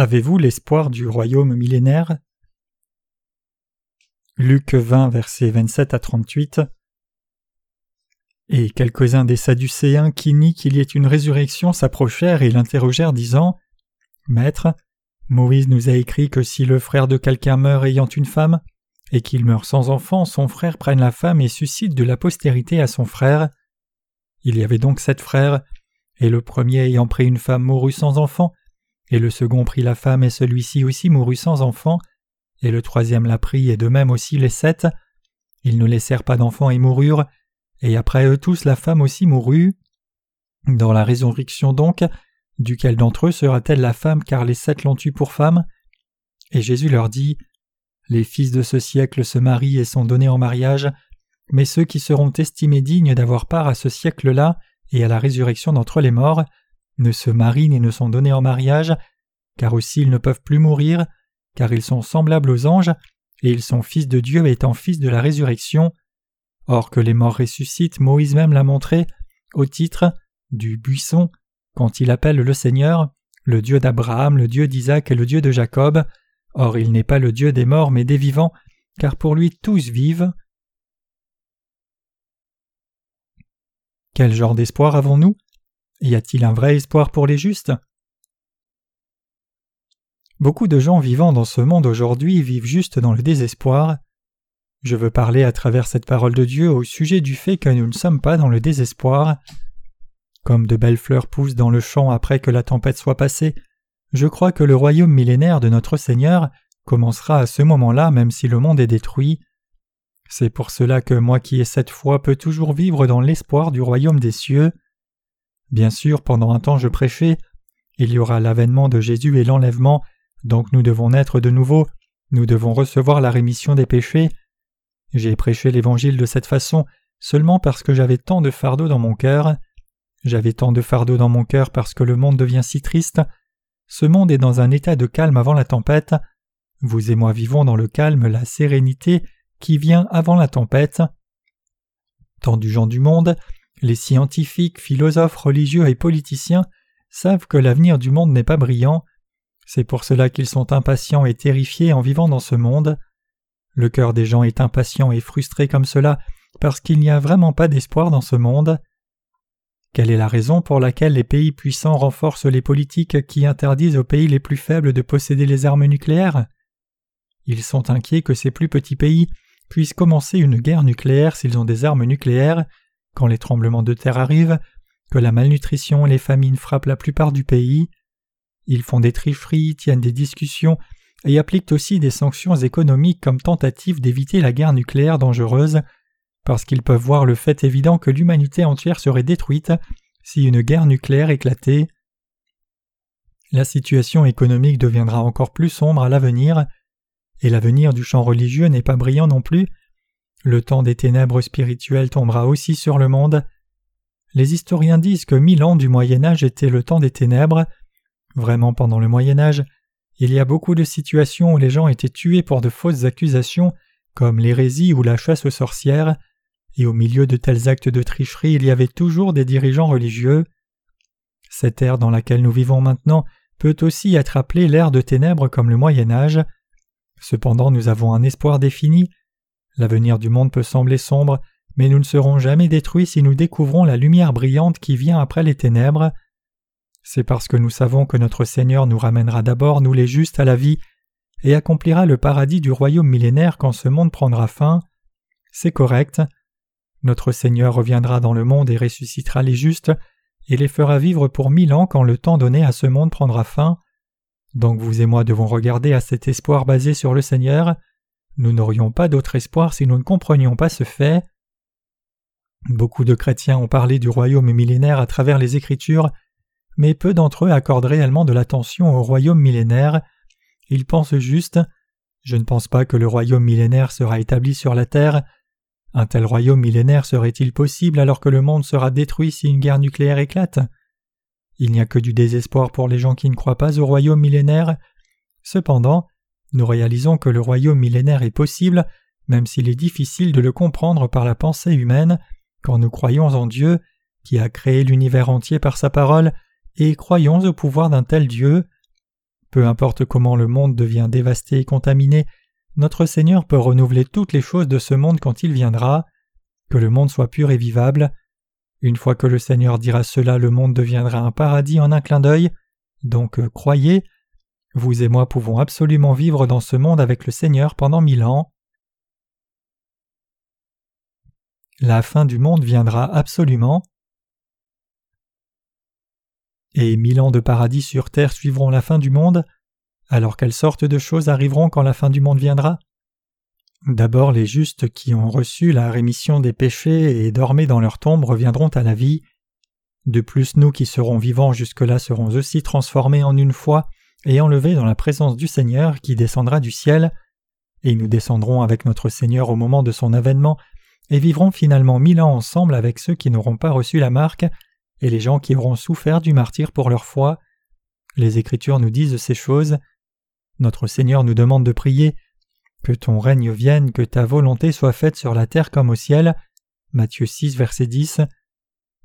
Avez-vous l'espoir du royaume millénaire? Luc 20, versets 27 à 38 Et quelques-uns des Sadducéens qui nient qu'il y ait une résurrection s'approchèrent et l'interrogèrent, disant Maître, Moïse nous a écrit que si le frère de quelqu'un meurt ayant une femme, et qu'il meurt sans enfant, son frère prenne la femme et suscite de la postérité à son frère. Il y avait donc sept frères, et le premier ayant pris une femme mourut sans enfant, et le second prit la femme et celui-ci aussi mourut sans enfant, et le troisième la prit et de même aussi les sept. Ils ne laissèrent pas d'enfants et moururent, et après eux tous la femme aussi mourut. Dans la résurrection donc, duquel d'entre eux sera-t-elle la femme car les sept l'ont eue pour femme? Et Jésus leur dit Les fils de ce siècle se marient et sont donnés en mariage, mais ceux qui seront estimés dignes d'avoir part à ce siècle-là et à la résurrection d'entre les morts ne se marient ni ne sont donnés en mariage, car aussi ils ne peuvent plus mourir, car ils sont semblables aux anges, et ils sont fils de Dieu étant fils de la résurrection. Or que les morts ressuscitent, Moïse même l'a montré, au titre du buisson, quand il appelle le Seigneur, le Dieu d'Abraham, le Dieu d'Isaac et le Dieu de Jacob. Or il n'est pas le Dieu des morts mais des vivants, car pour lui tous vivent. Quel genre d'espoir avons-nous? Y a-t-il un vrai espoir pour les justes? Beaucoup de gens vivant dans ce monde aujourd'hui vivent juste dans le désespoir. Je veux parler à travers cette parole de Dieu au sujet du fait que nous ne sommes pas dans le désespoir. Comme de belles fleurs poussent dans le champ après que la tempête soit passée, je crois que le royaume millénaire de notre Seigneur commencera à ce moment-là même si le monde est détruit. C'est pour cela que moi qui ai cette foi peux toujours vivre dans l'espoir du royaume des cieux. Bien sûr, pendant un temps je prêchais, il y aura l'avènement de Jésus et l'enlèvement, donc nous devons naître de nouveau, nous devons recevoir la rémission des péchés. J'ai prêché l'Évangile de cette façon seulement parce que j'avais tant de fardeau dans mon cœur. J'avais tant de fardeau dans mon cœur parce que le monde devient si triste. Ce monde est dans un état de calme avant la tempête. Vous et moi vivons dans le calme, la sérénité qui vient avant la tempête. Tant du gens du monde, les scientifiques, philosophes, religieux et politiciens savent que l'avenir du monde n'est pas brillant. C'est pour cela qu'ils sont impatients et terrifiés en vivant dans ce monde. Le cœur des gens est impatient et frustré comme cela parce qu'il n'y a vraiment pas d'espoir dans ce monde. Quelle est la raison pour laquelle les pays puissants renforcent les politiques qui interdisent aux pays les plus faibles de posséder les armes nucléaires? Ils sont inquiets que ces plus petits pays puissent commencer une guerre nucléaire s'ils ont des armes nucléaires, quand les tremblements de terre arrivent, que la malnutrition et les famines frappent la plupart du pays. Ils font des tricheries, tiennent des discussions et appliquent aussi des sanctions économiques comme tentative d'éviter la guerre nucléaire dangereuse, parce qu'ils peuvent voir le fait évident que l'humanité entière serait détruite si une guerre nucléaire éclatait. La situation économique deviendra encore plus sombre à l'avenir, et l'avenir du champ religieux n'est pas brillant non plus. Le temps des ténèbres spirituelles tombera aussi sur le monde. Les historiens disent que mille ans du Moyen Âge étaient le temps des ténèbres, Vraiment, pendant le Moyen Âge, il y a beaucoup de situations où les gens étaient tués pour de fausses accusations, comme l'hérésie ou la chasse aux sorcières, et au milieu de tels actes de tricherie il y avait toujours des dirigeants religieux. Cette ère dans laquelle nous vivons maintenant peut aussi être appelée l'ère de ténèbres comme le Moyen Âge. Cependant nous avons un espoir défini. L'avenir du monde peut sembler sombre, mais nous ne serons jamais détruits si nous découvrons la lumière brillante qui vient après les ténèbres. C'est parce que nous savons que notre Seigneur nous ramènera d'abord, nous les justes, à la vie, et accomplira le paradis du royaume millénaire quand ce monde prendra fin. C'est correct. Notre Seigneur reviendra dans le monde et ressuscitera les justes, et les fera vivre pour mille ans quand le temps donné à ce monde prendra fin. Donc vous et moi devons regarder à cet espoir basé sur le Seigneur. Nous n'aurions pas d'autre espoir si nous ne comprenions pas ce fait. Beaucoup de chrétiens ont parlé du royaume millénaire à travers les Écritures, mais peu d'entre eux accordent réellement de l'attention au royaume millénaire. Ils pensent juste Je ne pense pas que le royaume millénaire sera établi sur la terre. Un tel royaume millénaire serait-il possible alors que le monde sera détruit si une guerre nucléaire éclate? Il n'y a que du désespoir pour les gens qui ne croient pas au royaume millénaire. Cependant, nous réalisons que le royaume millénaire est possible, même s'il est difficile de le comprendre par la pensée humaine, quand nous croyons en Dieu, qui a créé l'univers entier par sa parole, et croyons au pouvoir d'un tel Dieu. Peu importe comment le monde devient dévasté et contaminé, notre Seigneur peut renouveler toutes les choses de ce monde quand il viendra, que le monde soit pur et vivable. Une fois que le Seigneur dira cela, le monde deviendra un paradis en un clin d'œil. Donc euh, croyez, vous et moi pouvons absolument vivre dans ce monde avec le Seigneur pendant mille ans. La fin du monde viendra absolument. Et mille ans de paradis sur terre suivront la fin du monde. Alors quelles sortes de choses arriveront quand la fin du monde viendra? D'abord les justes qui ont reçu la rémission des péchés et dormaient dans leur tombe reviendront à la vie. De plus nous qui serons vivants jusque-là serons aussi transformés en une fois et enlevés dans la présence du Seigneur qui descendra du ciel, et nous descendrons avec notre Seigneur au moment de son avènement et vivrons finalement mille ans ensemble avec ceux qui n'auront pas reçu la marque et les gens qui auront souffert du martyr pour leur foi. Les Écritures nous disent ces choses. Notre Seigneur nous demande de prier Que ton règne vienne, que ta volonté soit faite sur la terre comme au ciel. Matthieu 6, verset 10.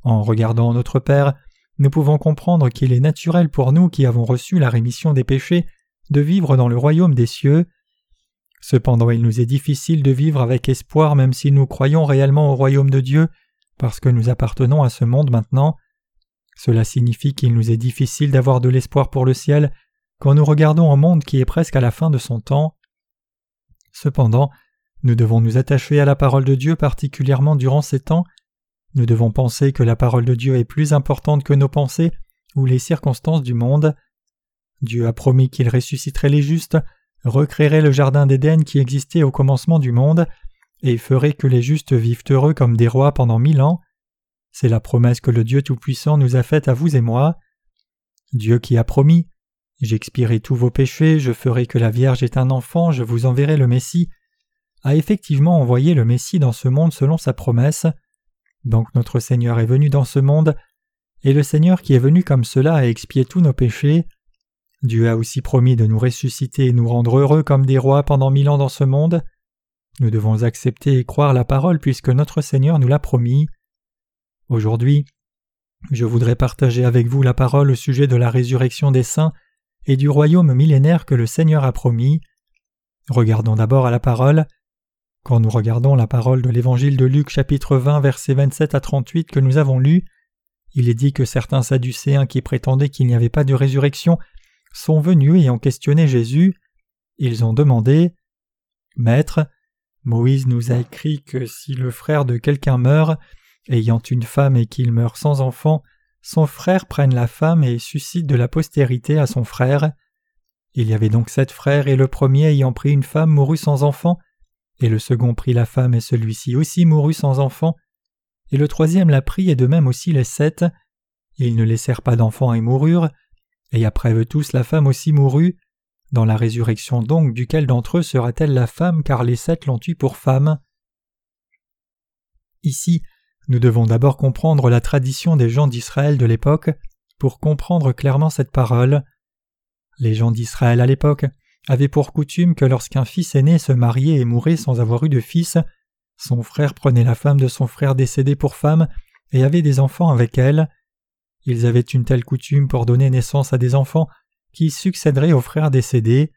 En regardant notre Père, nous pouvons comprendre qu'il est naturel pour nous qui avons reçu la rémission des péchés de vivre dans le royaume des cieux. Cependant il nous est difficile de vivre avec espoir même si nous croyons réellement au royaume de Dieu, parce que nous appartenons à ce monde maintenant. Cela signifie qu'il nous est difficile d'avoir de l'espoir pour le ciel quand nous regardons un monde qui est presque à la fin de son temps. Cependant, nous devons nous attacher à la parole de Dieu particulièrement durant ces temps. Nous devons penser que la parole de Dieu est plus importante que nos pensées ou les circonstances du monde. Dieu a promis qu'il ressusciterait les justes, recréerait le jardin d'Éden qui existait au commencement du monde, et ferait que les justes vivent heureux comme des rois pendant mille ans. C'est la promesse que le Dieu Tout-Puissant nous a faite à vous et moi. Dieu qui a promis J'expierai tous vos péchés, je ferai que la Vierge ait un enfant, je vous enverrai le Messie, a effectivement envoyé le Messie dans ce monde selon sa promesse. Donc notre Seigneur est venu dans ce monde, et le Seigneur qui est venu comme cela a expié tous nos péchés. Dieu a aussi promis de nous ressusciter et nous rendre heureux comme des rois pendant mille ans dans ce monde. Nous devons accepter et croire la parole puisque notre Seigneur nous l'a promis. Aujourd'hui, je voudrais partager avec vous la parole au sujet de la résurrection des saints et du royaume millénaire que le Seigneur a promis. Regardons d'abord à la parole. Quand nous regardons la parole de l'évangile de Luc chapitre 20 versets 27 à 38 que nous avons lu, il est dit que certains Sadducéens qui prétendaient qu'il n'y avait pas de résurrection sont venus et ont questionné Jésus. Ils ont demandé Maître, Moïse nous a écrit que si le frère de quelqu'un meurt, ayant une femme et qu'il meurt sans enfant, son frère prenne la femme et suscite de la postérité à son frère. Il y avait donc sept frères, et le premier ayant pris une femme mourut sans enfant, et le second prit la femme, et celui-ci aussi mourut sans enfant, et le troisième la prit, et de même aussi les sept. Ils ne laissèrent pas d'enfants et moururent, et après eux tous la femme aussi mourut. Dans la résurrection donc, duquel d'entre eux sera-t-elle la femme, car les sept l'ont eue pour femme? Ici, nous devons d'abord comprendre la tradition des gens d'Israël de l'époque pour comprendre clairement cette parole. Les gens d'Israël à l'époque avaient pour coutume que lorsqu'un fils aîné se mariait et mourait sans avoir eu de fils, son frère prenait la femme de son frère décédé pour femme et avait des enfants avec elle. Ils avaient une telle coutume pour donner naissance à des enfants qui succéderaient aux frères décédés.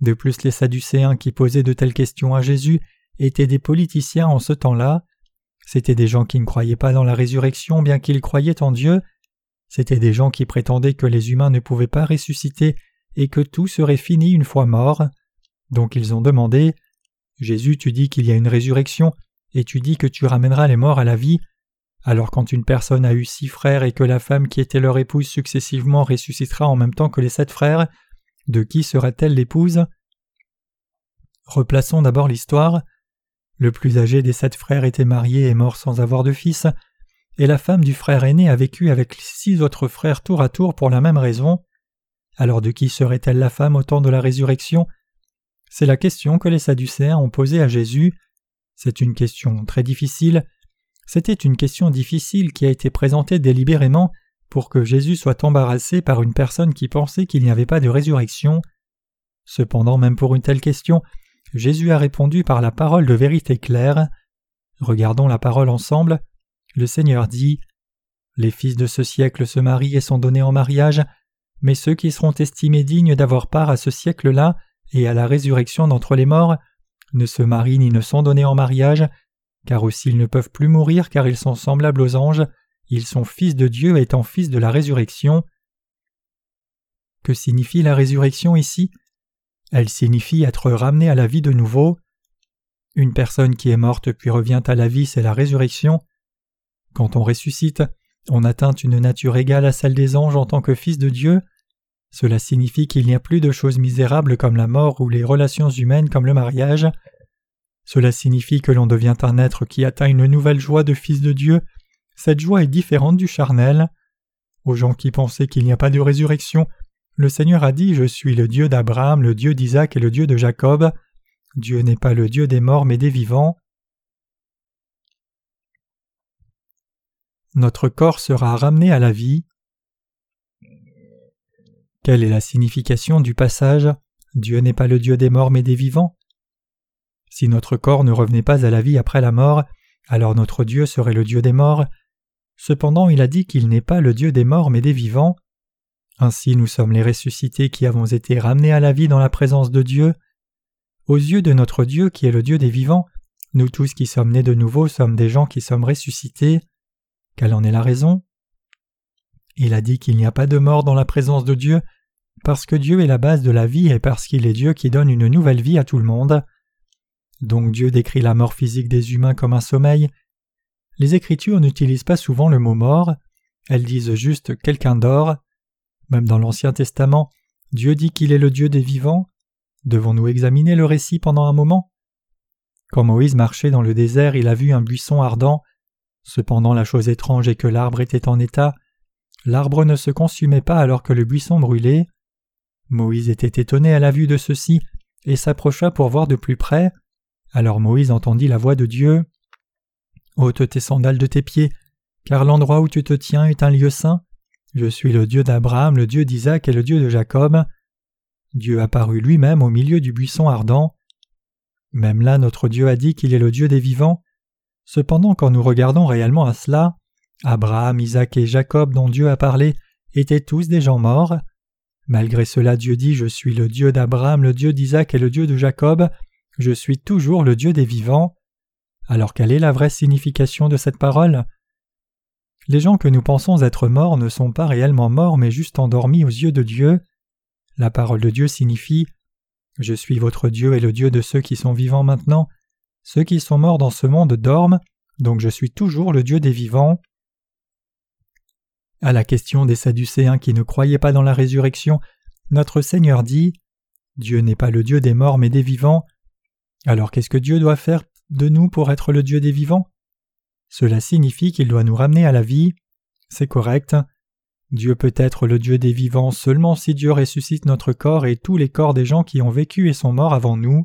De plus, les Sadducéens qui posaient de telles questions à Jésus étaient des politiciens en ce temps-là. C'étaient des gens qui ne croyaient pas dans la résurrection bien qu'ils croyaient en Dieu. C'étaient des gens qui prétendaient que les humains ne pouvaient pas ressusciter et que tout serait fini une fois mort. Donc ils ont demandé Jésus, tu dis qu'il y a une résurrection, et tu dis que tu ramèneras les morts à la vie. Alors quand une personne a eu six frères et que la femme qui était leur épouse successivement ressuscitera en même temps que les sept frères, de qui sera-t-elle l'épouse? Replaçons d'abord l'histoire. Le plus âgé des sept frères était marié et mort sans avoir de fils, et la femme du frère aîné a vécu avec six autres frères tour à tour pour la même raison. Alors de qui serait-elle la femme au temps de la résurrection? C'est la question que les Sadducéens ont posée à Jésus. C'est une question très difficile. C'était une question difficile qui a été présentée délibérément pour que Jésus soit embarrassé par une personne qui pensait qu'il n'y avait pas de résurrection. Cependant, même pour une telle question, Jésus a répondu par la parole de vérité claire. Regardons la parole ensemble. Le Seigneur dit Les fils de ce siècle se marient et sont donnés en mariage, mais ceux qui seront estimés dignes d'avoir part à ce siècle-là et à la résurrection d'entre les morts ne se marient ni ne sont donnés en mariage, car aussi ils ne peuvent plus mourir car ils sont semblables aux anges, ils sont fils de Dieu étant fils de la résurrection. Que signifie la résurrection ici? Elle signifie être ramené à la vie de nouveau. Une personne qui est morte puis revient à la vie, c'est la résurrection. Quand on ressuscite, on atteint une nature égale à celle des anges en tant que fils de Dieu. Cela signifie qu'il n'y a plus de choses misérables comme la mort ou les relations humaines comme le mariage. Cela signifie que l'on devient un être qui atteint une nouvelle joie de fils de Dieu. Cette joie est différente du charnel. Aux gens qui pensaient qu'il n'y a pas de résurrection, le Seigneur a dit Je suis le Dieu d'Abraham, le Dieu d'Isaac et le Dieu de Jacob. Dieu n'est pas le Dieu des morts mais des vivants. Notre corps sera ramené à la vie. Quelle est la signification du passage Dieu n'est pas le Dieu des morts mais des vivants Si notre corps ne revenait pas à la vie après la mort, alors notre Dieu serait le Dieu des morts. Cependant il a dit qu'il n'est pas le Dieu des morts mais des vivants. Ainsi nous sommes les ressuscités qui avons été ramenés à la vie dans la présence de Dieu. Aux yeux de notre Dieu qui est le Dieu des vivants, nous tous qui sommes nés de nouveau sommes des gens qui sommes ressuscités. Quelle en est la raison? Il a dit qu'il n'y a pas de mort dans la présence de Dieu, parce que Dieu est la base de la vie et parce qu'il est Dieu qui donne une nouvelle vie à tout le monde. Donc Dieu décrit la mort physique des humains comme un sommeil. Les Écritures n'utilisent pas souvent le mot mort, elles disent juste quelqu'un dort. Même dans l'Ancien Testament, Dieu dit qu'il est le Dieu des vivants. Devons-nous examiner le récit pendant un moment? Quand Moïse marchait dans le désert, il a vu un buisson ardent. Cependant la chose étrange est que l'arbre était en état. L'arbre ne se consumait pas alors que le buisson brûlait. Moïse était étonné à la vue de ceci et s'approcha pour voir de plus près. Alors Moïse entendit la voix de Dieu. ôte tes sandales de tes pieds, car l'endroit où tu te tiens est un lieu saint. Je suis le Dieu d'Abraham, le Dieu d'Isaac et le Dieu de Jacob. Dieu apparut lui-même au milieu du buisson ardent. Même là notre Dieu a dit qu'il est le Dieu des vivants. Cependant, quand nous regardons réellement à cela, Abraham, Isaac et Jacob dont Dieu a parlé étaient tous des gens morts. Malgré cela, Dieu dit Je suis le Dieu d'Abraham, le Dieu d'Isaac et le Dieu de Jacob, je suis toujours le Dieu des vivants. Alors quelle est la vraie signification de cette parole? Les gens que nous pensons être morts ne sont pas réellement morts mais juste endormis aux yeux de Dieu. La parole de Dieu signifie Je suis votre Dieu et le Dieu de ceux qui sont vivants maintenant. Ceux qui sont morts dans ce monde dorment, donc je suis toujours le Dieu des vivants. À la question des Sadducéens qui ne croyaient pas dans la résurrection, notre Seigneur dit Dieu n'est pas le Dieu des morts mais des vivants. Alors qu'est-ce que Dieu doit faire de nous pour être le Dieu des vivants? Cela signifie qu'il doit nous ramener à la vie. C'est correct. Dieu peut être le Dieu des vivants seulement si Dieu ressuscite notre corps et tous les corps des gens qui ont vécu et sont morts avant nous.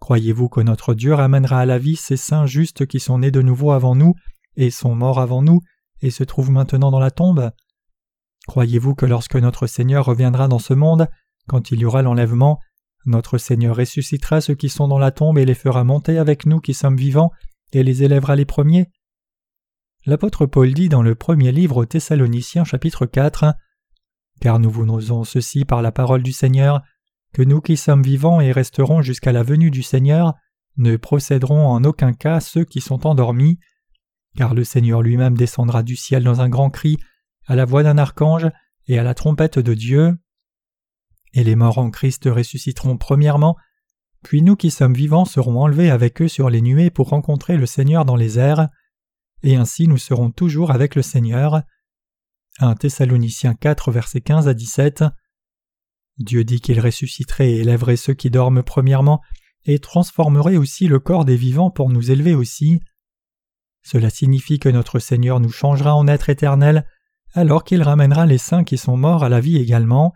Croyez-vous que notre Dieu ramènera à la vie ces saints justes qui sont nés de nouveau avant nous et sont morts avant nous? Et se trouvent maintenant dans la tombe. Croyez-vous que lorsque notre Seigneur reviendra dans ce monde, quand il y aura l'enlèvement, notre Seigneur ressuscitera ceux qui sont dans la tombe et les fera monter avec nous qui sommes vivants et les élèvera les premiers? L'apôtre Paul dit dans le premier livre aux Thessaloniciens chapitre 4 Car nous vous n'osons ceci par la parole du Seigneur, que nous qui sommes vivants et resterons jusqu'à la venue du Seigneur ne procéderons en aucun cas ceux qui sont endormis, car le Seigneur lui-même descendra du ciel dans un grand cri, à la voix d'un archange et à la trompette de Dieu. Et les morts en Christ ressusciteront premièrement, puis nous qui sommes vivants serons enlevés avec eux sur les nuées pour rencontrer le Seigneur dans les airs, et ainsi nous serons toujours avec le Seigneur. 1 Thessaloniciens 4 versets 15 à 17 Dieu dit qu'il ressusciterait et élèverait ceux qui dorment premièrement, et transformerait aussi le corps des vivants pour nous élever aussi. Cela signifie que notre Seigneur nous changera en être éternel, alors qu'il ramènera les saints qui sont morts à la vie également.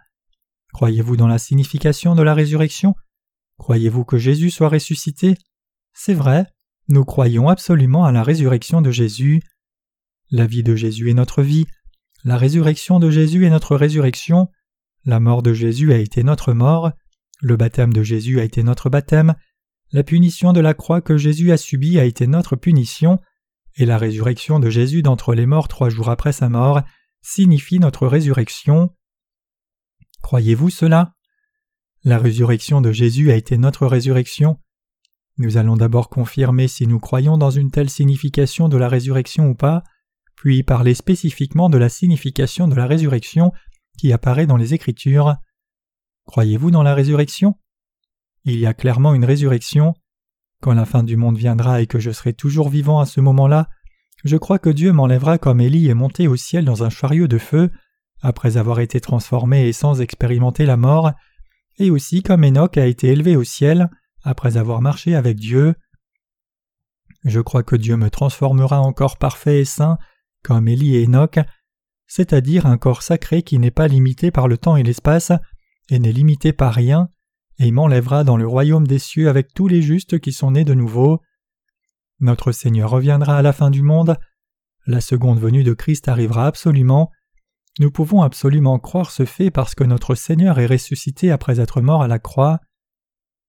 Croyez-vous dans la signification de la résurrection? Croyez-vous que Jésus soit ressuscité? C'est vrai, nous croyons absolument à la résurrection de Jésus. La vie de Jésus est notre vie, la résurrection de Jésus est notre résurrection, la mort de Jésus a été notre mort, le baptême de Jésus a été notre baptême, la punition de la croix que Jésus a subie a été notre punition, et la résurrection de Jésus d'entre les morts trois jours après sa mort signifie notre résurrection. Croyez-vous cela? La résurrection de Jésus a été notre résurrection. Nous allons d'abord confirmer si nous croyons dans une telle signification de la résurrection ou pas, puis parler spécifiquement de la signification de la résurrection qui apparaît dans les Écritures. Croyez-vous dans la résurrection? Il y a clairement une résurrection. Quand la fin du monde viendra et que je serai toujours vivant à ce moment-là, je crois que Dieu m'enlèvera comme Élie est monté au ciel dans un chariot de feu, après avoir été transformé et sans expérimenter la mort, et aussi comme Enoch a été élevé au ciel, après avoir marché avec Dieu. Je crois que Dieu me transformera en corps parfait et saint, comme Élie et Enoch, c'est-à-dire un corps sacré qui n'est pas limité par le temps et l'espace, et n'est limité par rien, et m'enlèvera dans le royaume des cieux avec tous les justes qui sont nés de nouveau. Notre Seigneur reviendra à la fin du monde, la seconde venue de Christ arrivera absolument, nous pouvons absolument croire ce fait parce que notre Seigneur est ressuscité après être mort à la croix.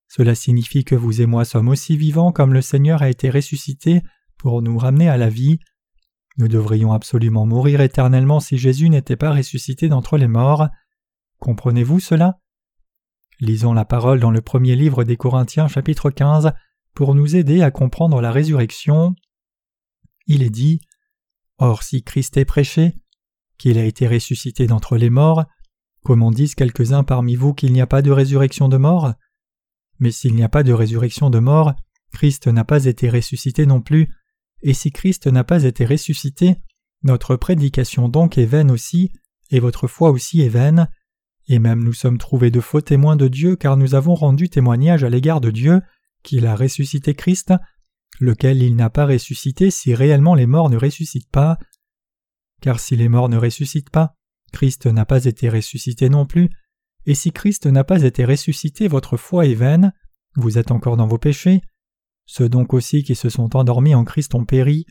Cela signifie que vous et moi sommes aussi vivants comme le Seigneur a été ressuscité pour nous ramener à la vie. Nous devrions absolument mourir éternellement si Jésus n'était pas ressuscité d'entre les morts. Comprenez-vous cela? Lisons la parole dans le premier livre des Corinthiens chapitre 15 pour nous aider à comprendre la résurrection. Il est dit Or si Christ est prêché, qu'il a été ressuscité d'entre les morts, comment disent quelques-uns parmi vous qu'il n'y a pas de résurrection de mort Mais s'il n'y a pas de résurrection de mort, Christ n'a pas été ressuscité non plus, et si Christ n'a pas été ressuscité, notre prédication donc est vaine aussi, et votre foi aussi est vaine, et même nous sommes trouvés de faux témoins de Dieu car nous avons rendu témoignage à l'égard de Dieu qu'il a ressuscité Christ, lequel il n'a pas ressuscité si réellement les morts ne ressuscitent pas. Car si les morts ne ressuscitent pas, Christ n'a pas été ressuscité non plus, et si Christ n'a pas été ressuscité, votre foi est vaine, vous êtes encore dans vos péchés. Ceux donc aussi qui se sont endormis en Christ ont péri.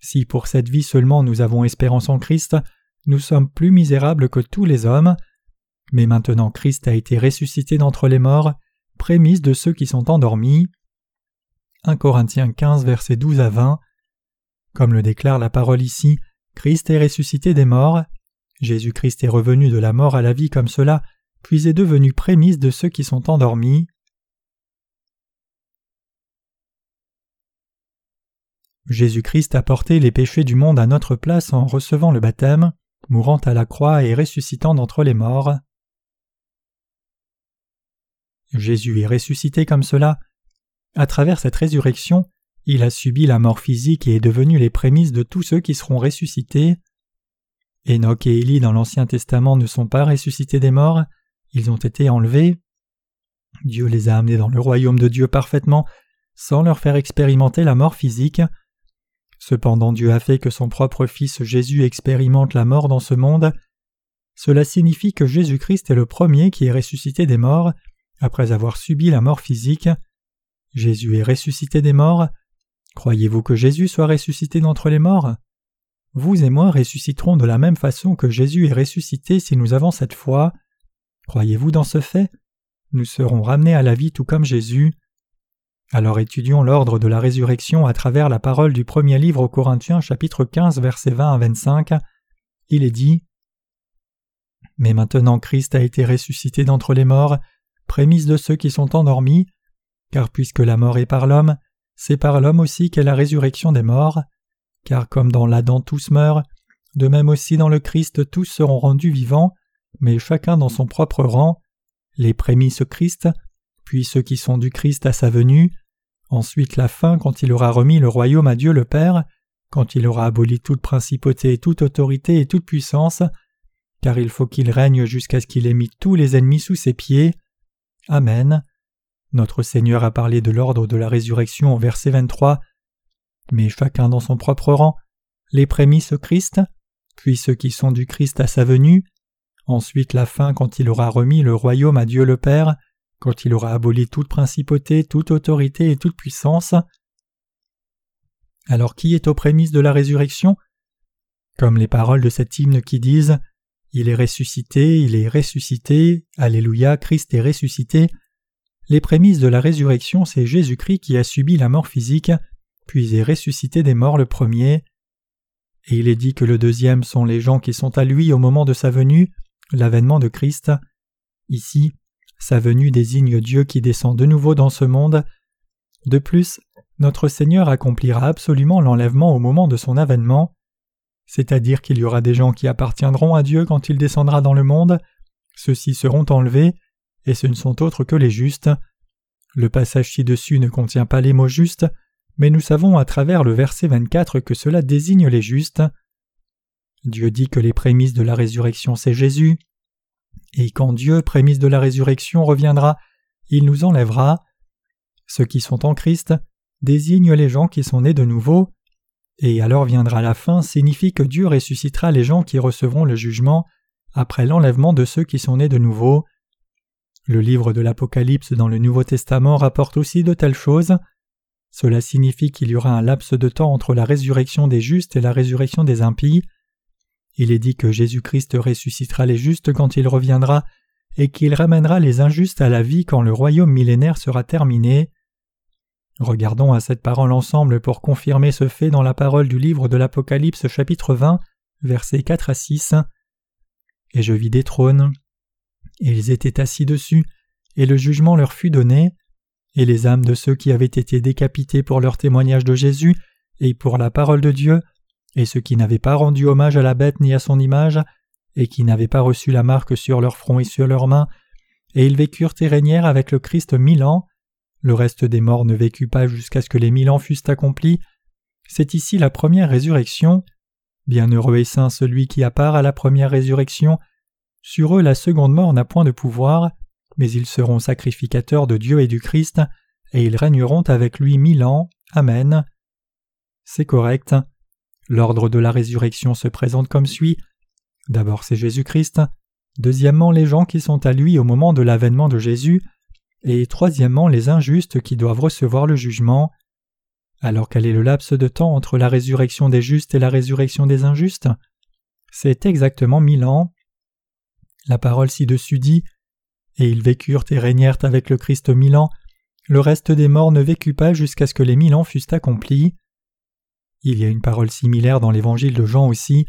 Si pour cette vie seulement nous avons espérance en Christ, nous sommes plus misérables que tous les hommes, mais maintenant Christ a été ressuscité d'entre les morts, prémisse de ceux qui sont endormis. 1 Corinthiens 15, versets 12 à 20. Comme le déclare la parole ici, Christ est ressuscité des morts. Jésus-Christ est revenu de la mort à la vie comme cela, puis est devenu prémisse de ceux qui sont endormis. Jésus-Christ a porté les péchés du monde à notre place en recevant le baptême, mourant à la croix et ressuscitant d'entre les morts. Jésus est ressuscité comme cela. À travers cette résurrection, il a subi la mort physique et est devenu les prémices de tous ceux qui seront ressuscités. Enoch et Élie dans l'Ancien Testament ne sont pas ressuscités des morts, ils ont été enlevés. Dieu les a amenés dans le royaume de Dieu parfaitement, sans leur faire expérimenter la mort physique. Cependant Dieu a fait que son propre Fils Jésus expérimente la mort dans ce monde. Cela signifie que Jésus-Christ est le premier qui est ressuscité des morts, après avoir subi la mort physique. Jésus est ressuscité des morts. Croyez-vous que Jésus soit ressuscité d'entre les morts? Vous et moi ressusciterons de la même façon que Jésus est ressuscité si nous avons cette foi. Croyez-vous dans ce fait? Nous serons ramenés à la vie tout comme Jésus. Alors étudions l'ordre de la résurrection à travers la parole du premier livre aux Corinthiens chapitre 15 versets 20 à 25. Il est dit Mais maintenant Christ a été ressuscité d'entre les morts, prémisse de ceux qui sont endormis, car puisque la mort est par l'homme, c'est par l'homme aussi qu'est la résurrection des morts, car comme dans l'Adam tous meurent, de même aussi dans le Christ tous seront rendus vivants, mais chacun dans son propre rang, les prémices Christ, puis ceux qui sont du Christ à sa venue, ensuite la fin quand il aura remis le royaume à Dieu le Père, quand il aura aboli toute principauté, toute autorité et toute puissance, car il faut qu'il règne jusqu'à ce qu'il ait mis tous les ennemis sous ses pieds, Amen. Notre Seigneur a parlé de l'ordre de la résurrection au verset 23. Mais chacun dans son propre rang, les prémices Christ, puis ceux qui sont du Christ à sa venue, ensuite la fin quand il aura remis le royaume à Dieu le Père, quand il aura aboli toute principauté, toute autorité et toute puissance. Alors qui est aux prémices de la résurrection? Comme les paroles de cet hymne qui disent il est ressuscité, il est ressuscité, Alléluia, Christ est ressuscité. Les prémices de la résurrection, c'est Jésus-Christ qui a subi la mort physique, puis est ressuscité des morts le premier. Et il est dit que le deuxième sont les gens qui sont à lui au moment de sa venue, l'avènement de Christ. Ici, sa venue désigne Dieu qui descend de nouveau dans ce monde. De plus, notre Seigneur accomplira absolument l'enlèvement au moment de son avènement, c'est-à-dire qu'il y aura des gens qui appartiendront à Dieu quand il descendra dans le monde, ceux-ci seront enlevés, et ce ne sont autres que les justes. Le passage ci-dessus ne contient pas les mots justes, mais nous savons à travers le verset 24 que cela désigne les justes. Dieu dit que les prémices de la résurrection c'est Jésus, et quand Dieu, prémisse de la résurrection, reviendra, il nous enlèvera. Ceux qui sont en Christ désignent les gens qui sont nés de nouveau, et alors viendra la fin signifie que Dieu ressuscitera les gens qui recevront le jugement après l'enlèvement de ceux qui sont nés de nouveau. Le livre de l'Apocalypse dans le Nouveau Testament rapporte aussi de telles choses. Cela signifie qu'il y aura un laps de temps entre la résurrection des justes et la résurrection des impies. Il est dit que Jésus-Christ ressuscitera les justes quand il reviendra, et qu'il ramènera les injustes à la vie quand le royaume millénaire sera terminé. Regardons à cette parole ensemble pour confirmer ce fait dans la parole du livre de l'Apocalypse chapitre 20, versets 4 à 6. Et je vis des trônes, et ils étaient assis dessus, et le jugement leur fut donné, et les âmes de ceux qui avaient été décapités pour leur témoignage de Jésus et pour la parole de Dieu et ceux qui n'avaient pas rendu hommage à la bête ni à son image, et qui n'avaient pas reçu la marque sur leur front et sur leurs mains, et ils vécurent et régnèrent avec le Christ mille ans. Le reste des morts ne vécut pas jusqu'à ce que les mille ans fussent accomplis. C'est ici la première résurrection. Bienheureux et saint celui qui a part à la première résurrection. Sur eux la seconde mort n'a point de pouvoir, mais ils seront sacrificateurs de Dieu et du Christ, et ils régneront avec lui mille ans. Amen. C'est correct. L'ordre de la résurrection se présente comme suit. D'abord c'est Jésus-Christ, deuxièmement les gens qui sont à lui au moment de l'avènement de Jésus, et troisièmement les injustes qui doivent recevoir le jugement. Alors quel est le laps de temps entre la résurrection des justes et la résurrection des injustes? C'est exactement mille ans. La parole ci-dessus dit Et ils vécurent et régnèrent avec le Christ mille ans, le reste des morts ne vécut pas jusqu'à ce que les mille ans fussent accomplis. Il y a une parole similaire dans l'évangile de Jean aussi.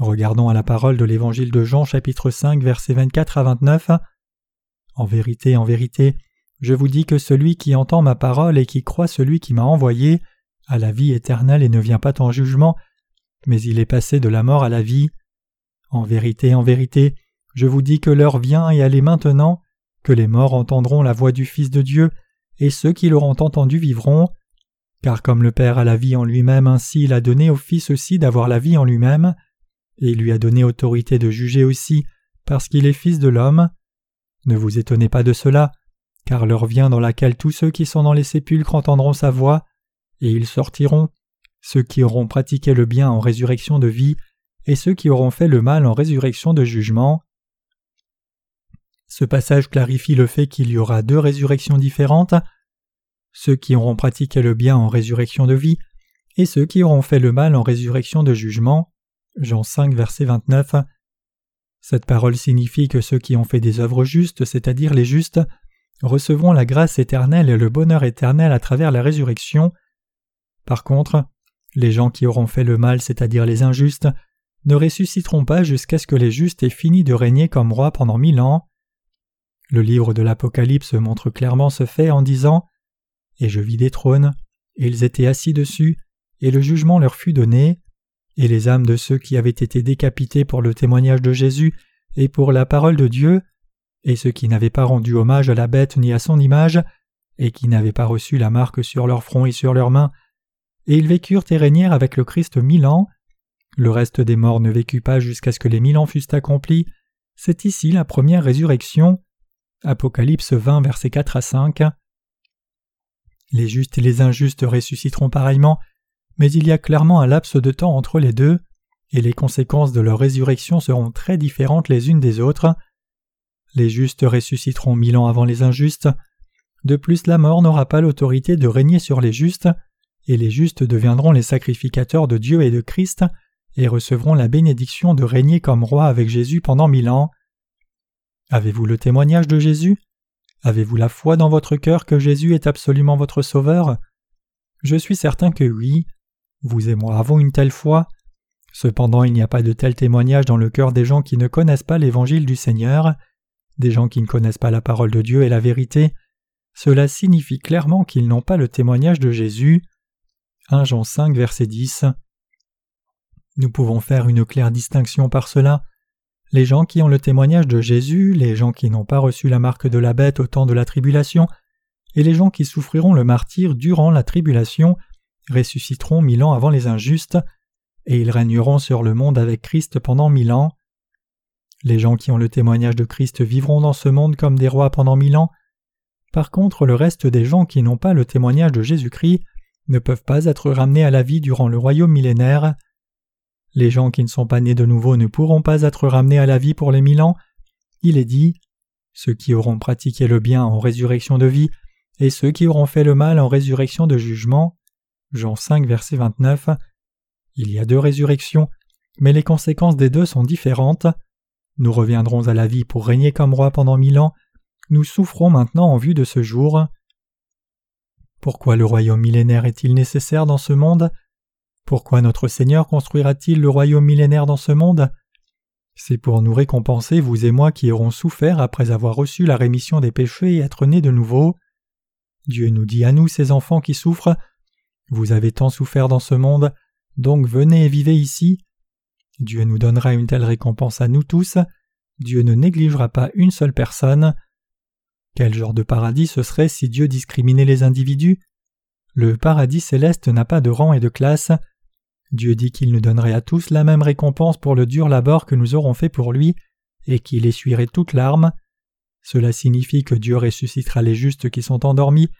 Regardons à la parole de l'évangile de Jean chapitre 5 versets 24 à 29. En vérité, en vérité, je vous dis que celui qui entend ma parole et qui croit celui qui m'a envoyé a la vie éternelle et ne vient pas en jugement, mais il est passé de la mort à la vie. En vérité, en vérité, je vous dis que l'heure vient et elle est maintenant, que les morts entendront la voix du Fils de Dieu, et ceux qui l'auront entendu vivront. Car comme le Père a la vie en lui-même, ainsi il a donné au Fils aussi d'avoir la vie en lui-même, et il lui a donné autorité de juger aussi, parce qu'il est Fils de l'homme. Ne vous étonnez pas de cela, car l'heure vient dans laquelle tous ceux qui sont dans les sépulcres entendront sa voix, et ils sortiront, ceux qui auront pratiqué le bien en résurrection de vie, et ceux qui auront fait le mal en résurrection de jugement. Ce passage clarifie le fait qu'il y aura deux résurrections différentes, ceux qui auront pratiqué le bien en résurrection de vie, et ceux qui auront fait le mal en résurrection de jugement. Jean 5, verset 29. Cette parole signifie que ceux qui ont fait des œuvres justes, c'est-à-dire les justes, recevront la grâce éternelle et le bonheur éternel à travers la résurrection. Par contre, les gens qui auront fait le mal, c'est-à-dire les injustes, ne ressusciteront pas jusqu'à ce que les justes aient fini de régner comme rois pendant mille ans. Le livre de l'Apocalypse montre clairement ce fait en disant et je vis des trônes, et ils étaient assis dessus, et le jugement leur fut donné, et les âmes de ceux qui avaient été décapités pour le témoignage de Jésus et pour la parole de Dieu, et ceux qui n'avaient pas rendu hommage à la bête ni à son image, et qui n'avaient pas reçu la marque sur leur front et sur leurs mains, et ils vécurent et régnèrent avec le Christ mille ans. Le reste des morts ne vécut pas jusqu'à ce que les mille ans fussent accomplis. C'est ici la première résurrection. Apocalypse 20, versets 4 à 5. Les justes et les injustes ressusciteront pareillement, mais il y a clairement un laps de temps entre les deux, et les conséquences de leur résurrection seront très différentes les unes des autres. Les justes ressusciteront mille ans avant les injustes. De plus, la mort n'aura pas l'autorité de régner sur les justes, et les justes deviendront les sacrificateurs de Dieu et de Christ, et recevront la bénédiction de régner comme roi avec Jésus pendant mille ans. Avez-vous le témoignage de Jésus? Avez-vous la foi dans votre cœur que Jésus est absolument votre Sauveur? Je suis certain que oui. Vous et moi avons une telle foi. Cependant, il n'y a pas de tel témoignage dans le cœur des gens qui ne connaissent pas l'évangile du Seigneur. des gens qui ne connaissent pas la parole de Dieu et la vérité, cela signifie clairement qu'ils n'ont pas le témoignage de Jésus. 1 Jean 5, verset 10. Nous pouvons faire une claire distinction par cela. Les gens qui ont le témoignage de Jésus, les gens qui n'ont pas reçu la marque de la bête au temps de la tribulation, et les gens qui souffriront le martyr durant la tribulation, ressusciteront mille ans avant les injustes, et ils régneront sur le monde avec Christ pendant mille ans. Les gens qui ont le témoignage de Christ vivront dans ce monde comme des rois pendant mille ans. Par contre, le reste des gens qui n'ont pas le témoignage de Jésus-Christ ne peuvent pas être ramenés à la vie durant le royaume millénaire. Les gens qui ne sont pas nés de nouveau ne pourront pas être ramenés à la vie pour les mille ans. Il est dit Ceux qui auront pratiqué le bien en résurrection de vie, et ceux qui auront fait le mal en résurrection de jugement. Jean 5, verset 29. Il y a deux résurrections, mais les conséquences des deux sont différentes. Nous reviendrons à la vie pour régner comme roi pendant mille ans. Nous souffrons maintenant en vue de ce jour. Pourquoi le royaume millénaire est-il nécessaire dans ce monde? Pourquoi notre Seigneur construira-t-il le royaume millénaire dans ce monde? C'est pour nous récompenser, vous et moi qui aurons souffert après avoir reçu la rémission des péchés et être nés de nouveau. Dieu nous dit à nous, ses enfants qui souffrent, Vous avez tant souffert dans ce monde, donc venez et vivez ici. Dieu nous donnera une telle récompense à nous tous, Dieu ne négligera pas une seule personne. Quel genre de paradis ce serait si Dieu discriminait les individus? Le paradis céleste n'a pas de rang et de classe. Dieu dit qu'il nous donnerait à tous la même récompense pour le dur labeur que nous aurons fait pour lui, et qu'il essuierait toute larmes. Cela signifie que Dieu ressuscitera les justes qui sont endormis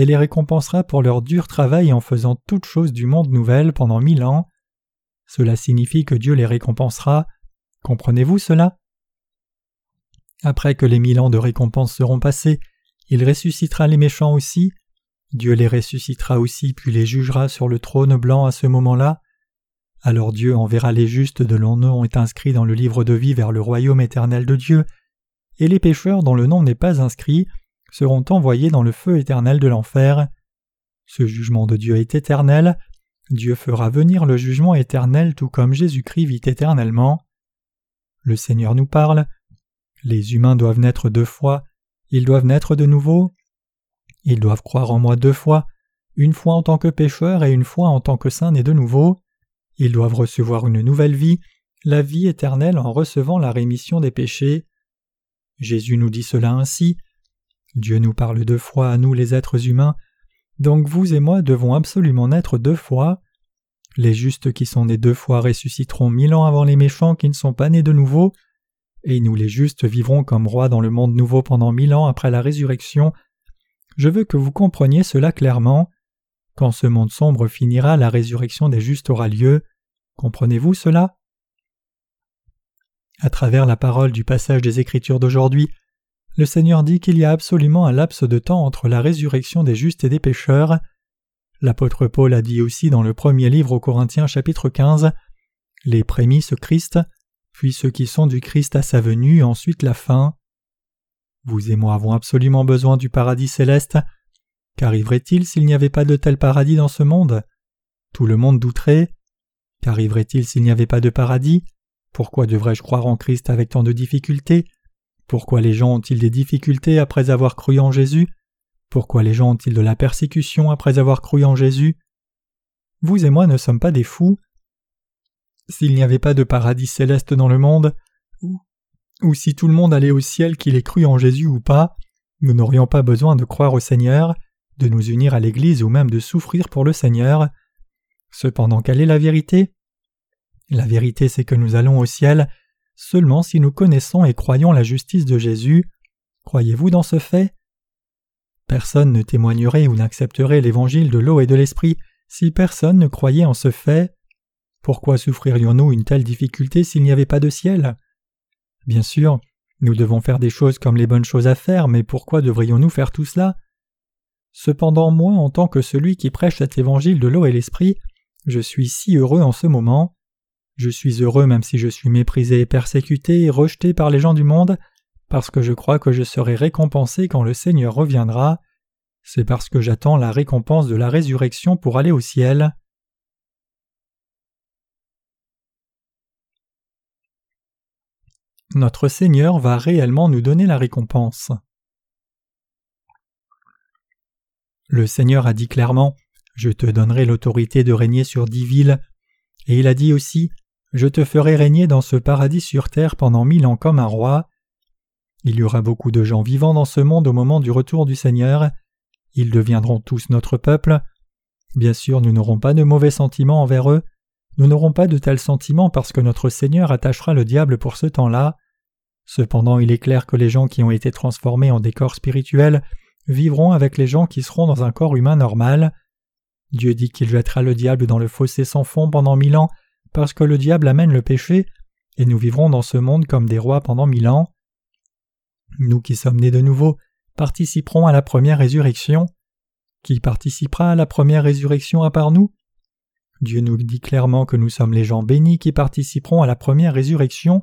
et les récompensera pour leur dur travail en faisant toutes choses du monde nouvelle pendant mille ans. Cela signifie que Dieu les récompensera. Comprenez-vous cela? Après que les mille ans de récompense seront passés, il ressuscitera les méchants aussi. Dieu les ressuscitera aussi puis les jugera sur le trône blanc à ce moment-là. Alors Dieu enverra les justes de dont nom est inscrit dans le livre de vie vers le royaume éternel de Dieu, et les pécheurs dont le nom n'est pas inscrit seront envoyés dans le feu éternel de l'enfer. Ce jugement de Dieu est éternel, Dieu fera venir le jugement éternel tout comme Jésus-Christ vit éternellement. Le Seigneur nous parle. Les humains doivent naître deux fois, ils doivent naître de nouveau, ils doivent croire en moi deux fois, une fois en tant que pécheur et une fois en tant que saint né de nouveau. Ils doivent recevoir une nouvelle vie, la vie éternelle en recevant la rémission des péchés. Jésus nous dit cela ainsi. Dieu nous parle deux fois à nous les êtres humains, donc vous et moi devons absolument naître deux fois. Les justes qui sont nés deux fois ressusciteront mille ans avant les méchants qui ne sont pas nés de nouveau, et nous les justes vivrons comme rois dans le monde nouveau pendant mille ans après la résurrection. Je veux que vous compreniez cela clairement. Quand ce monde sombre finira, la résurrection des justes aura lieu. Comprenez-vous cela? À travers la parole du passage des Écritures d'aujourd'hui, le Seigneur dit qu'il y a absolument un laps de temps entre la résurrection des justes et des pécheurs. L'apôtre Paul a dit aussi dans le premier livre aux Corinthiens chapitre 15 Les prémices Christ, puis ceux qui sont du Christ à sa venue, ensuite la fin. Vous et moi avons absolument besoin du paradis céleste. Qu'arriverait-il s'il n'y avait pas de tel paradis dans ce monde? Tout le monde douterait. Qu'arriverait-il s'il n'y avait pas de paradis? Pourquoi devrais-je croire en Christ avec tant de difficultés? Pourquoi les gens ont-ils des difficultés après avoir cru en Jésus? Pourquoi les gens ont-ils de la persécution après avoir cru en Jésus? Vous et moi ne sommes pas des fous. S'il n'y avait pas de paradis céleste dans le monde, ou, si tout le monde allait au ciel qu'il ait cru en Jésus ou pas, nous n'aurions pas besoin de croire au Seigneur, de nous unir à l'Église ou même de souffrir pour le Seigneur. Cependant, quelle est la vérité? La vérité c'est que nous allons au ciel seulement si nous connaissons et croyons la justice de Jésus. Croyez-vous dans ce fait? Personne ne témoignerait ou n'accepterait l'évangile de l'eau et de l'esprit si personne ne croyait en ce fait. Pourquoi souffririons-nous une telle difficulté s'il n'y avait pas de ciel? Bien sûr, nous devons faire des choses comme les bonnes choses à faire, mais pourquoi devrions-nous faire tout cela? Cependant, moi, en tant que celui qui prêche cet évangile de l'eau et l'esprit, je suis si heureux en ce moment. Je suis heureux même si je suis méprisé et persécuté et rejeté par les gens du monde, parce que je crois que je serai récompensé quand le Seigneur reviendra. C'est parce que j'attends la récompense de la résurrection pour aller au ciel. notre Seigneur va réellement nous donner la récompense. Le Seigneur a dit clairement Je te donnerai l'autorité de régner sur dix villes, et il a dit aussi Je te ferai régner dans ce paradis sur terre pendant mille ans comme un roi. Il y aura beaucoup de gens vivants dans ce monde au moment du retour du Seigneur. Ils deviendront tous notre peuple. Bien sûr, nous n'aurons pas de mauvais sentiments envers eux. Nous n'aurons pas de tels sentiments parce que notre Seigneur attachera le diable pour ce temps-là. Cependant, il est clair que les gens qui ont été transformés en des corps spirituels vivront avec les gens qui seront dans un corps humain normal. Dieu dit qu'il jettera le diable dans le fossé sans fond pendant mille ans parce que le diable amène le péché, et nous vivrons dans ce monde comme des rois pendant mille ans. Nous qui sommes nés de nouveau participerons à la première résurrection. Qui participera à la première résurrection à part nous? Dieu nous dit clairement que nous sommes les gens bénis qui participeront à la première résurrection.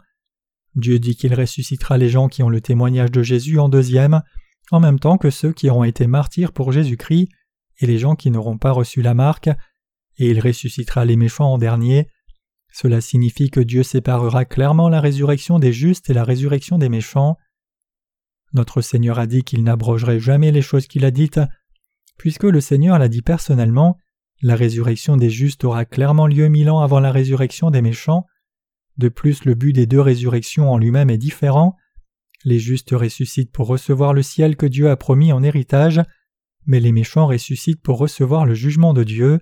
Dieu dit qu'il ressuscitera les gens qui ont le témoignage de Jésus en deuxième, en même temps que ceux qui auront été martyrs pour Jésus-Christ et les gens qui n'auront pas reçu la marque, et il ressuscitera les méchants en dernier. Cela signifie que Dieu séparera clairement la résurrection des justes et la résurrection des méchants. Notre Seigneur a dit qu'il n'abrogerait jamais les choses qu'il a dites. Puisque le Seigneur l'a dit personnellement, la résurrection des justes aura clairement lieu mille ans avant la résurrection des méchants. De plus, le but des deux résurrections en lui-même est différent. Les justes ressuscitent pour recevoir le ciel que Dieu a promis en héritage, mais les méchants ressuscitent pour recevoir le jugement de Dieu.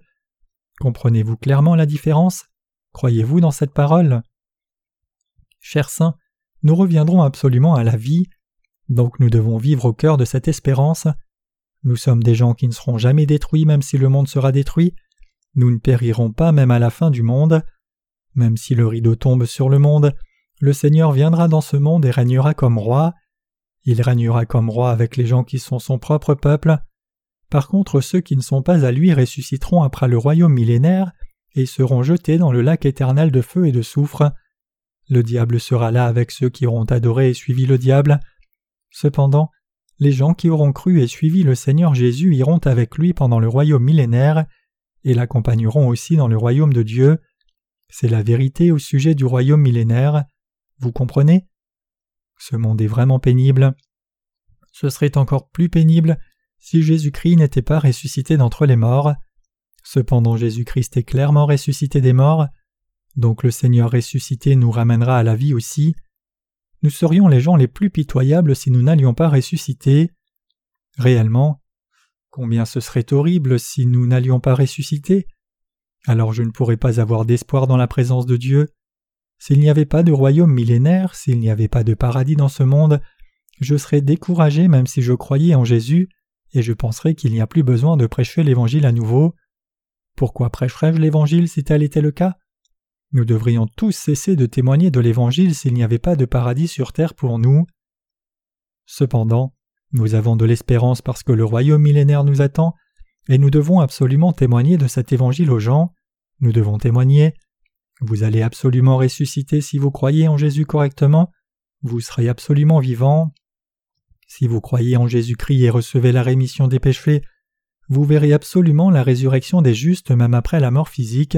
Comprenez-vous clairement la différence? Croyez-vous dans cette parole? Chers saints, nous reviendrons absolument à la vie, donc nous devons vivre au cœur de cette espérance. Nous sommes des gens qui ne seront jamais détruits même si le monde sera détruit. Nous ne périrons pas même à la fin du monde. Même si le rideau tombe sur le monde, le Seigneur viendra dans ce monde et régnera comme roi. Il régnera comme roi avec les gens qui sont son propre peuple. Par contre, ceux qui ne sont pas à lui ressusciteront après le royaume millénaire et seront jetés dans le lac éternel de feu et de soufre. Le diable sera là avec ceux qui auront adoré et suivi le diable. Cependant, les gens qui auront cru et suivi le Seigneur Jésus iront avec lui pendant le royaume millénaire et l'accompagneront aussi dans le royaume de Dieu. C'est la vérité au sujet du royaume millénaire. Vous comprenez? Ce monde est vraiment pénible. Ce serait encore plus pénible si Jésus-Christ n'était pas ressuscité d'entre les morts. Cependant Jésus-Christ est clairement ressuscité des morts, donc le Seigneur ressuscité nous ramènera à la vie aussi nous serions les gens les plus pitoyables si nous n'allions pas ressusciter. Réellement, combien ce serait horrible si nous n'allions pas ressusciter Alors je ne pourrais pas avoir d'espoir dans la présence de Dieu. S'il n'y avait pas de royaume millénaire, s'il n'y avait pas de paradis dans ce monde, je serais découragé même si je croyais en Jésus, et je penserais qu'il n'y a plus besoin de prêcher l'Évangile à nouveau. Pourquoi prêcherais-je l'Évangile si tel était le cas? Nous devrions tous cesser de témoigner de l'Évangile s'il n'y avait pas de paradis sur terre pour nous. Cependant, nous avons de l'espérance parce que le royaume millénaire nous attend, et nous devons absolument témoigner de cet Évangile aux gens. Nous devons témoigner. Vous allez absolument ressusciter si vous croyez en Jésus correctement, vous serez absolument vivant. Si vous croyez en Jésus-Christ et recevez la rémission des péchés, vous verrez absolument la résurrection des justes même après la mort physique.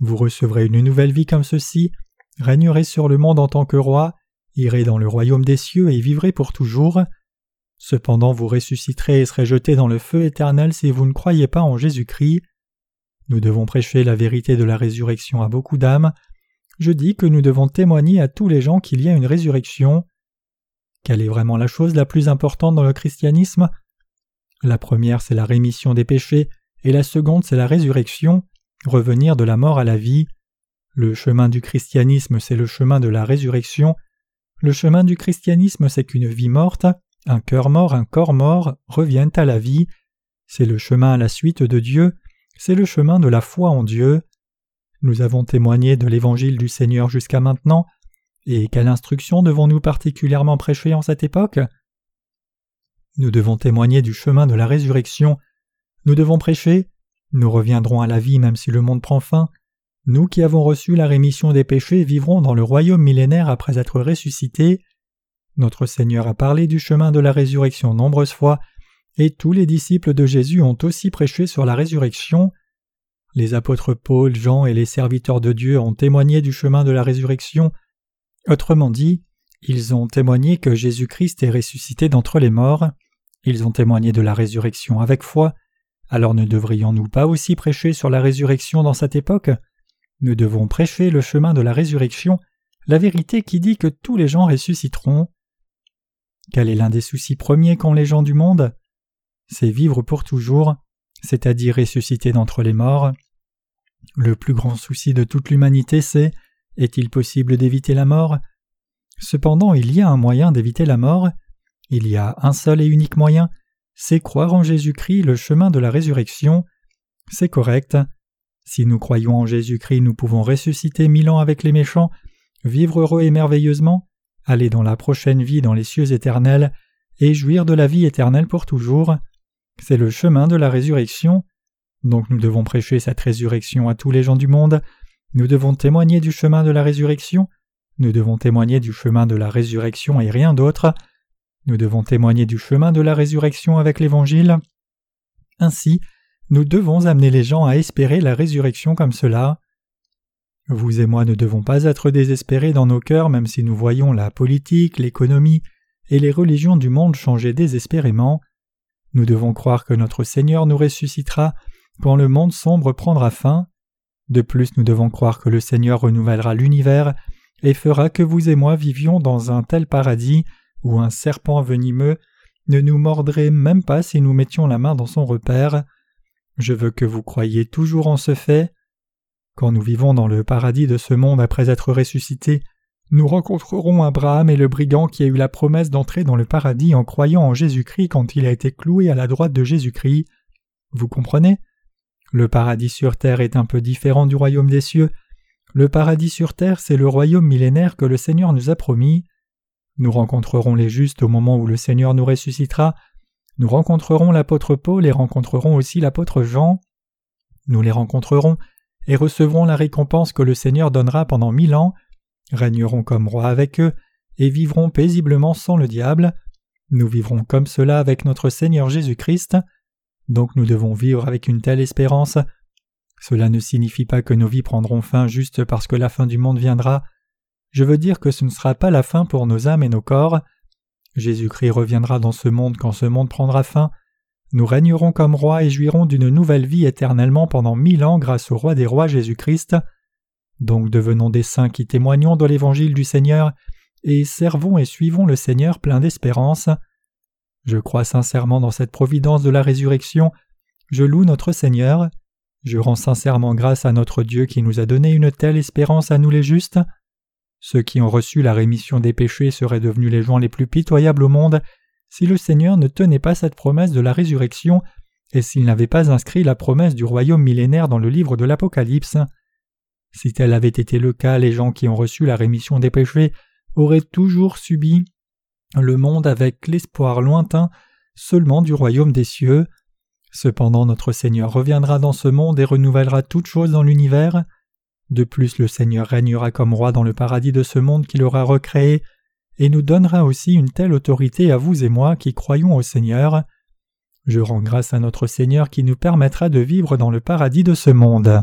Vous recevrez une nouvelle vie comme ceci, régnerez sur le monde en tant que roi, irez dans le royaume des cieux et vivrez pour toujours. Cependant vous ressusciterez et serez jetés dans le feu éternel si vous ne croyez pas en Jésus-Christ. Nous devons prêcher la vérité de la résurrection à beaucoup d'âmes. Je dis que nous devons témoigner à tous les gens qu'il y a une résurrection. Quelle est vraiment la chose la plus importante dans le christianisme? La première c'est la rémission des péchés et la seconde c'est la résurrection revenir de la mort à la vie. Le chemin du christianisme, c'est le chemin de la résurrection. Le chemin du christianisme, c'est qu'une vie morte, un cœur mort, un corps mort reviennent à la vie. C'est le chemin à la suite de Dieu, c'est le chemin de la foi en Dieu. Nous avons témoigné de l'évangile du Seigneur jusqu'à maintenant, et quelle instruction devons-nous particulièrement prêcher en cette époque? Nous devons témoigner du chemin de la résurrection. Nous devons prêcher nous reviendrons à la vie même si le monde prend fin. Nous qui avons reçu la rémission des péchés vivrons dans le royaume millénaire après être ressuscités. Notre Seigneur a parlé du chemin de la résurrection nombreuses fois, et tous les disciples de Jésus ont aussi prêché sur la résurrection. Les apôtres Paul, Jean et les serviteurs de Dieu ont témoigné du chemin de la résurrection. Autrement dit, Ils ont témoigné que Jésus-Christ est ressuscité d'entre les morts, ils ont témoigné de la résurrection avec foi, alors ne devrions-nous pas aussi prêcher sur la résurrection dans cette époque? Nous devons prêcher le chemin de la résurrection, la vérité qui dit que tous les gens ressusciteront. Quel est l'un des soucis premiers qu'ont les gens du monde? C'est vivre pour toujours, c'est-à-dire ressusciter d'entre les morts. Le plus grand souci de toute l'humanité, c'est est-il possible d'éviter la mort? Cependant, il y a un moyen d'éviter la mort. Il y a un seul et unique moyen, c'est croire en Jésus-Christ, le chemin de la résurrection. C'est correct. Si nous croyons en Jésus-Christ, nous pouvons ressusciter mille ans avec les méchants, vivre heureux et merveilleusement, aller dans la prochaine vie dans les cieux éternels, et jouir de la vie éternelle pour toujours. C'est le chemin de la résurrection. Donc nous devons prêcher cette résurrection à tous les gens du monde, nous devons témoigner du chemin de la résurrection, nous devons témoigner du chemin de la résurrection et rien d'autre, nous devons témoigner du chemin de la résurrection avec l'Évangile. Ainsi, nous devons amener les gens à espérer la résurrection comme cela. Vous et moi ne devons pas être désespérés dans nos cœurs même si nous voyons la politique, l'économie et les religions du monde changer désespérément. Nous devons croire que notre Seigneur nous ressuscitera quand le monde sombre prendra fin. De plus, nous devons croire que le Seigneur renouvellera l'univers et fera que vous et moi vivions dans un tel paradis où un serpent venimeux ne nous mordrait même pas si nous mettions la main dans son repère. Je veux que vous croyiez toujours en ce fait. Quand nous vivons dans le paradis de ce monde après être ressuscités, nous rencontrerons Abraham et le brigand qui a eu la promesse d'entrer dans le paradis en croyant en Jésus-Christ quand il a été cloué à la droite de Jésus-Christ. Vous comprenez? Le paradis sur terre est un peu différent du royaume des cieux. Le paradis sur terre, c'est le royaume millénaire que le Seigneur nous a promis. Nous rencontrerons les justes au moment où le Seigneur nous ressuscitera. Nous rencontrerons l'apôtre Paul et rencontrerons aussi l'apôtre Jean. Nous les rencontrerons et recevrons la récompense que le Seigneur donnera pendant mille ans régnerons comme rois avec eux, et vivrons paisiblement sans le diable. Nous vivrons comme cela avec notre Seigneur Jésus-Christ. Donc nous devons vivre avec une telle espérance. Cela ne signifie pas que nos vies prendront fin juste parce que la fin du monde viendra. Je veux dire que ce ne sera pas la fin pour nos âmes et nos corps. Jésus-Christ reviendra dans ce monde quand ce monde prendra fin. Nous régnerons comme rois et jouirons d'une nouvelle vie éternellement pendant mille ans grâce au roi des rois Jésus-Christ. Donc devenons des saints qui témoignons de l'évangile du Seigneur, et servons et suivons le Seigneur plein d'espérance. Je crois sincèrement dans cette providence de la résurrection, je loue notre Seigneur, je rends sincèrement grâce à notre Dieu qui nous a donné une telle espérance à nous les justes. Ceux qui ont reçu la rémission des péchés seraient devenus les gens les plus pitoyables au monde si le Seigneur ne tenait pas cette promesse de la résurrection et s'il n'avait pas inscrit la promesse du royaume millénaire dans le livre de l'Apocalypse. Si tel avait été le cas, les gens qui ont reçu la rémission des péchés auraient toujours subi le monde avec l'espoir lointain seulement du royaume des cieux. Cependant notre Seigneur reviendra dans ce monde et renouvellera toutes choses dans l'univers. De plus le Seigneur régnera comme roi dans le paradis de ce monde qu'il aura recréé, et nous donnera aussi une telle autorité à vous et moi qui croyons au Seigneur. Je rends grâce à notre Seigneur qui nous permettra de vivre dans le paradis de ce monde.